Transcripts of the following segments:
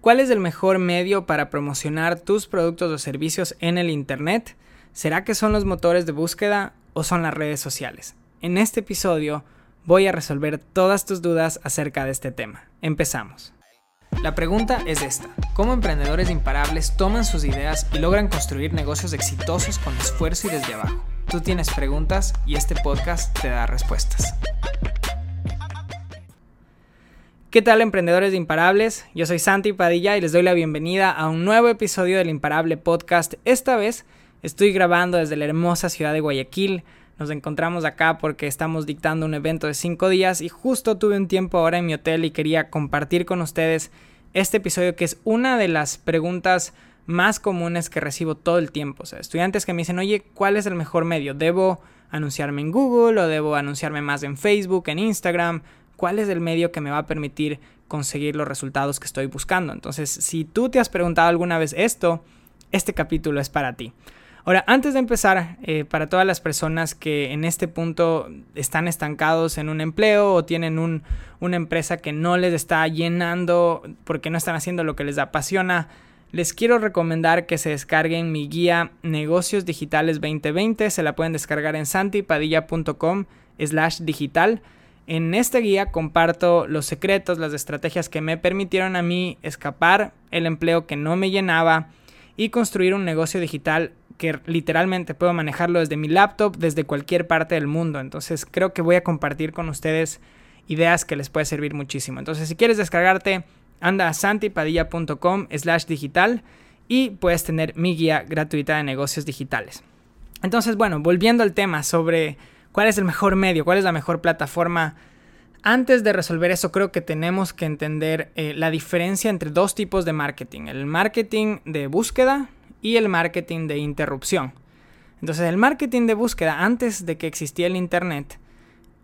¿Cuál es el mejor medio para promocionar tus productos o servicios en el Internet? ¿Será que son los motores de búsqueda o son las redes sociales? En este episodio voy a resolver todas tus dudas acerca de este tema. Empezamos. La pregunta es esta. ¿Cómo emprendedores imparables toman sus ideas y logran construir negocios exitosos con esfuerzo y desde abajo? Tú tienes preguntas y este podcast te da respuestas. ¿Qué tal emprendedores de Imparables? Yo soy Santi Padilla y les doy la bienvenida a un nuevo episodio del Imparable Podcast. Esta vez estoy grabando desde la hermosa ciudad de Guayaquil. Nos encontramos acá porque estamos dictando un evento de cinco días y justo tuve un tiempo ahora en mi hotel y quería compartir con ustedes este episodio que es una de las preguntas más comunes que recibo todo el tiempo. O sea, estudiantes que me dicen, oye, ¿cuál es el mejor medio? ¿Debo anunciarme en Google o debo anunciarme más en Facebook, en Instagram? Cuál es el medio que me va a permitir conseguir los resultados que estoy buscando. Entonces, si tú te has preguntado alguna vez esto, este capítulo es para ti. Ahora, antes de empezar, eh, para todas las personas que en este punto están estancados en un empleo o tienen una empresa que no les está llenando porque no están haciendo lo que les apasiona, les quiero recomendar que se descarguen mi guía Negocios Digitales 2020. Se la pueden descargar en santipadilla.com slash digital. En esta guía comparto los secretos, las estrategias que me permitieron a mí escapar el empleo que no me llenaba y construir un negocio digital que literalmente puedo manejarlo desde mi laptop, desde cualquier parte del mundo. Entonces creo que voy a compartir con ustedes ideas que les puede servir muchísimo. Entonces si quieres descargarte, anda a santipadilla.com slash digital y puedes tener mi guía gratuita de negocios digitales. Entonces bueno, volviendo al tema sobre cuál es el mejor medio, cuál es la mejor plataforma. Antes de resolver eso, creo que tenemos que entender eh, la diferencia entre dos tipos de marketing, el marketing de búsqueda y el marketing de interrupción. Entonces, el marketing de búsqueda, antes de que existía el Internet,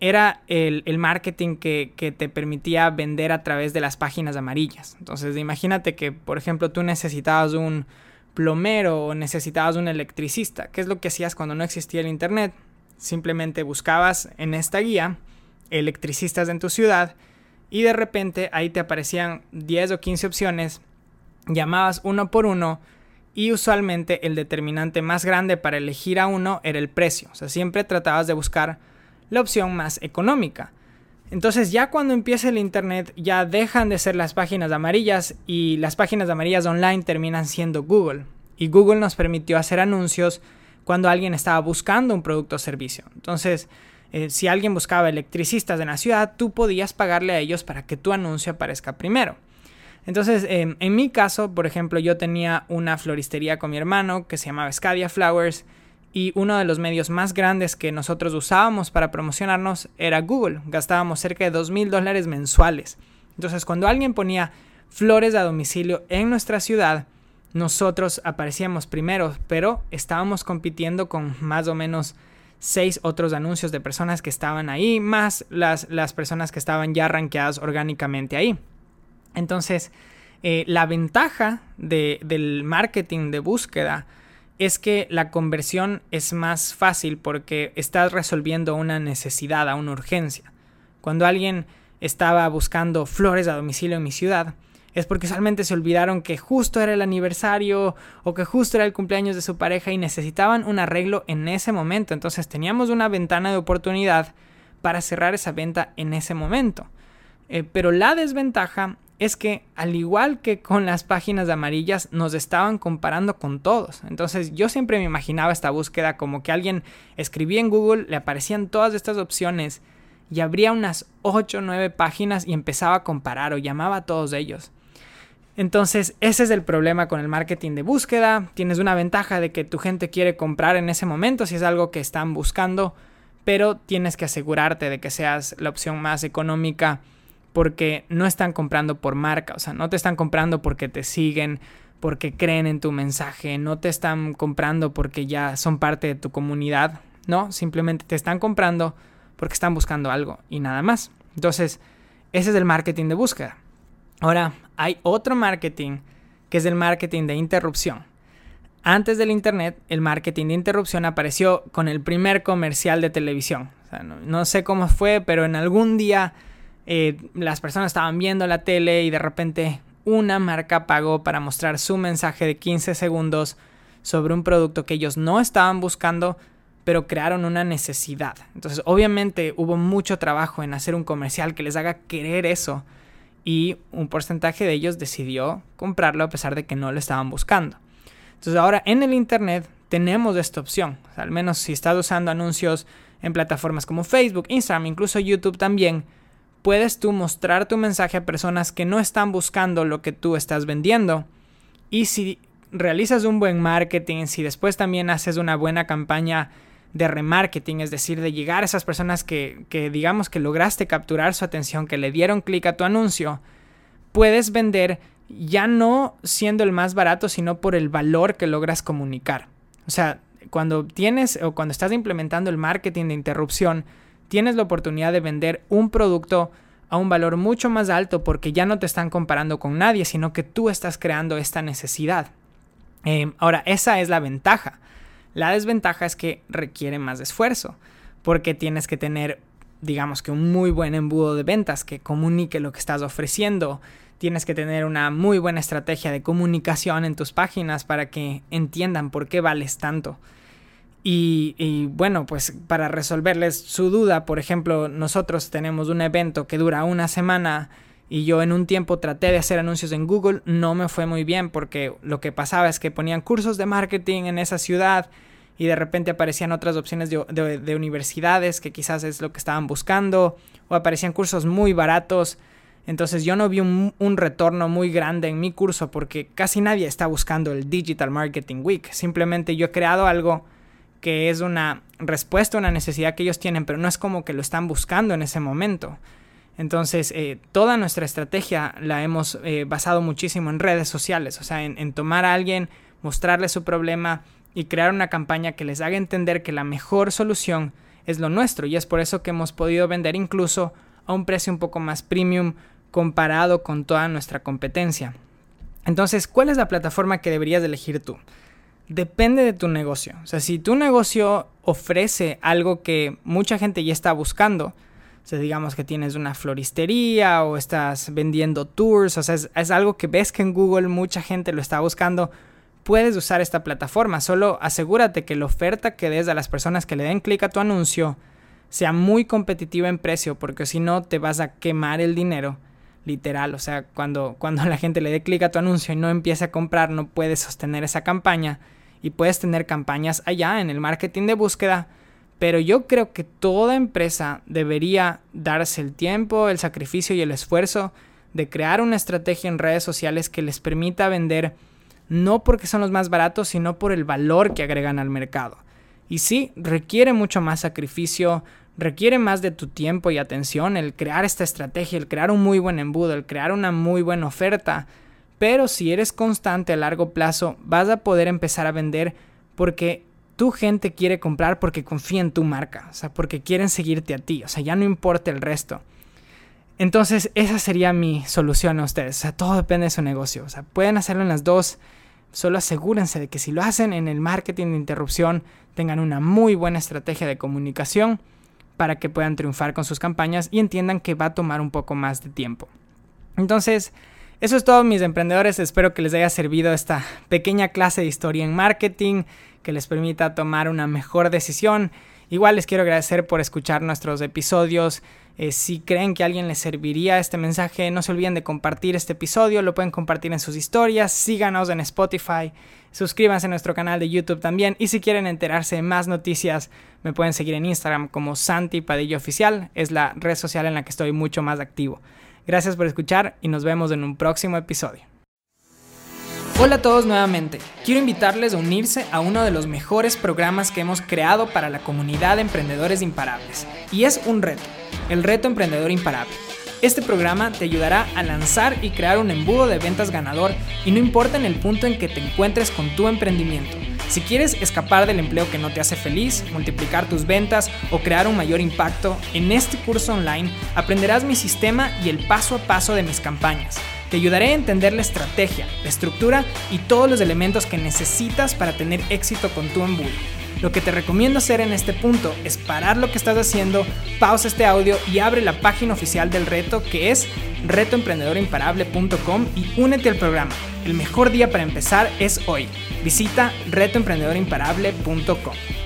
era el, marketing que, que, te permitía vender a través de las páginas amarillas. Entonces, imagínate que, por ejemplo, tú necesitabas un plomero o necesitabas un electricista. ¿Qué es lo que hacías cuando no existía el Internet? Simplemente buscabas en esta guía electricistas en tu ciudad y de repente ahí te aparecían 10 o 15 opciones, llamabas uno por uno y usualmente el determinante más grande para elegir a uno era el precio, o sea, siempre tratabas de buscar la opción más económica. Entonces ya cuando empieza el Internet ya dejan de ser las páginas amarillas y las páginas amarillas online terminan siendo Google. Y Google nos permitió hacer anuncios cuando alguien estaba buscando un producto o servicio. Entonces, eh, si alguien buscaba electricistas en la ciudad, tú podías pagarle a ellos para que tu anuncio aparezca primero. Entonces, em, en mi caso, por ejemplo, yo tenía una floristería con mi hermano que se llamaba Scadia Flowers y uno de los medios más grandes que nosotros usábamos para promocionarnos era Google. Gastábamos cerca de dos mil dólares mensuales. Entonces, cuando alguien ponía flores a domicilio en nuestra ciudad, nosotros aparecíamos primero, pero estábamos compitiendo con más o menos seis otros anuncios de personas que estaban ahí, más las, las personas que estaban ya rankeadas orgánicamente ahí. Entonces, eh, la ventaja del marketing de búsqueda es que la conversión es más fácil porque estás resolviendo una necesidad, una urgencia. Cuando alguien estaba buscando flores a domicilio en mi ciudad, es porque solamente se olvidaron que justo era el aniversario o que justo era el cumpleaños de su pareja y necesitaban un arreglo en ese momento. Entonces teníamos una ventana de oportunidad para cerrar esa venta en ese momento. Eh, pero la desventaja es que al igual que con las páginas amarillas nos estaban comparando con todos. Entonces yo siempre me imaginaba esta búsqueda como que alguien escribía en Google, le aparecían todas estas opciones y abría unas 8 o 9 páginas y empezaba a comparar o llamaba a todos ellos. Entonces, ese es el problema con el marketing de búsqueda. Tienes una ventaja de que tu gente quiere comprar en ese momento si es algo que están buscando, pero tienes que asegurarte de que seas la opción más económica porque no están comprando por marca, o sea, no te están comprando porque te siguen, porque creen en tu mensaje, no te están comprando porque ya son parte de tu comunidad, no, simplemente te están comprando porque están buscando algo y nada más. Entonces, ese es el marketing de búsqueda. Ahora, hay otro marketing que es el marketing de interrupción. Antes del Internet, el marketing de interrupción apareció con el primer comercial de televisión. no, sé cómo fue, pero en algún día eh, las personas estaban viendo la tele y de repente una marca pagó para mostrar su mensaje de 15 segundos sobre un producto que ellos no estaban buscando, pero crearon una necesidad. Entonces, obviamente hubo mucho trabajo en hacer un comercial que les haga querer eso y un porcentaje de ellos decidió comprarlo a pesar de que no lo estaban buscando. Entonces, ahora en el Internet tenemos esta opción. al menos si estás usando anuncios en plataformas como Facebook, Instagram, incluso YouTube también, puedes tú mostrar tu mensaje a personas que no están buscando lo que tú estás vendiendo. Y si realizas un buen marketing, si después también haces una buena campaña de remarketing, es decir, de llegar a esas personas que, que digamos que lograste capturar su atención, que le dieron clic a tu anuncio, puedes vender ya no siendo el más barato, sino por el valor que logras comunicar. O sea, cuando tienes o cuando estás implementando el marketing de interrupción, tienes la oportunidad de vender un producto a un valor mucho más alto porque ya no te están comparando con nadie, sino que tú estás creando esta necesidad. Eh, ahora, esa es la ventaja. La desventaja es que requiere más esfuerzo, porque tienes que tener, digamos que un muy buen embudo de ventas que comunique lo que estás ofreciendo. Tienes que tener una muy buena estrategia de comunicación en tus páginas para que entiendan por qué vales tanto. Y, y, bueno, pues para resolverles su duda, por ejemplo, nosotros tenemos un evento que dura una semana y yo en un tiempo traté de hacer anuncios en Google, no me fue muy bien porque lo que pasaba es que ponían cursos de marketing en esa ciudad y de repente aparecían otras opciones de, universidades que quizás es lo que estaban buscando o aparecían cursos muy baratos. Entonces yo no vi un, un, retorno muy grande en mi curso porque casi nadie está buscando el Digital Marketing Week. Simplemente yo he creado algo que es una respuesta a una necesidad que ellos tienen, pero no es como que lo están buscando en ese momento. Entonces, eh, toda nuestra estrategia la hemos eh, basado muchísimo en redes sociales, o sea, en, tomar a alguien, mostrarle su problema y crear una campaña que les haga entender que la mejor solución es lo nuestro. Y es por eso que hemos podido vender incluso a un precio un poco más premium comparado con toda nuestra competencia. Entonces, ¿cuál es la plataforma que deberías elegir tú? Depende de tu negocio. O sea, si tu negocio ofrece algo que mucha gente ya está buscando, sea, digamos que tienes una floristería o estás vendiendo tours, o sea, es, algo que ves que en Google mucha gente lo está buscando, puedes usar esta plataforma. Solo asegúrate que la oferta que des a las personas que le den clic a tu anuncio sea muy competitiva en precio, porque si no te vas a quemar el dinero. Literal, o sea, cuando, cuando la gente le dé clic a tu anuncio y no empiece a comprar, no puedes sostener esa campaña y puedes tener campañas allá en el marketing de búsqueda pero yo creo que toda empresa debería darse el tiempo, el sacrificio y el esfuerzo de crear una estrategia en redes sociales que les permita vender no porque son los más baratos, sino por el valor que agregan al mercado. Y sí, requiere mucho más sacrificio, requiere más de tu tiempo y atención el crear esta estrategia, el crear un muy buen embudo, el crear una muy buena oferta. Pero si eres constante a largo plazo, vas a poder empezar a vender porque tu gente quiere comprar porque confía en tu marca, o sea, porque quieren seguirte a ti, o sea, ya no importa el resto. Entonces, esa sería mi solución a ustedes, o sea, todo depende de su negocio, o sea, pueden hacerlo en las dos, solo asegúrense de que si lo hacen en el marketing de interrupción, tengan una muy buena estrategia de comunicación para que puedan triunfar con sus campañas y entiendan que va a tomar un poco más de tiempo. Entonces, eso es todo mis emprendedores, espero que les haya servido esta pequeña clase de historia en marketing que les permita tomar una mejor decisión. Igual les quiero agradecer por escuchar nuestros episodios. Eh, si creen que a alguien les serviría este mensaje, no se olviden de compartir este episodio. Lo pueden compartir en sus historias. Síganos en Spotify. Suscríbanse a nuestro canal de YouTube también. Y si quieren enterarse de más noticias, me pueden seguir en Instagram como Santi Padilla Oficial. Es la red social en la que estoy mucho más activo. Gracias por escuchar y nos vemos en un próximo episodio. Hola a todos nuevamente. Quiero invitarles a unirse a uno de los mejores programas que hemos creado para la comunidad de emprendedores imparables. Y es un reto, el reto emprendedor imparable. Este programa te ayudará a lanzar y crear un embudo de ventas ganador y no importa en el punto en que te encuentres con tu emprendimiento. Si quieres escapar del empleo que no te hace feliz, multiplicar tus ventas o crear un mayor impacto, en este curso online aprenderás mi sistema y el paso a paso de mis campañas te ayudaré a entender la estrategia, la estructura y todos los elementos que necesitas para tener éxito con tu embudo. Lo que te recomiendo hacer en este punto es parar lo que estás haciendo, pausa este audio y abre la página oficial del reto que es retoemprendedorimparable.com y únete al programa. El mejor día para empezar es hoy. Visita retoemprendedorimparable.com.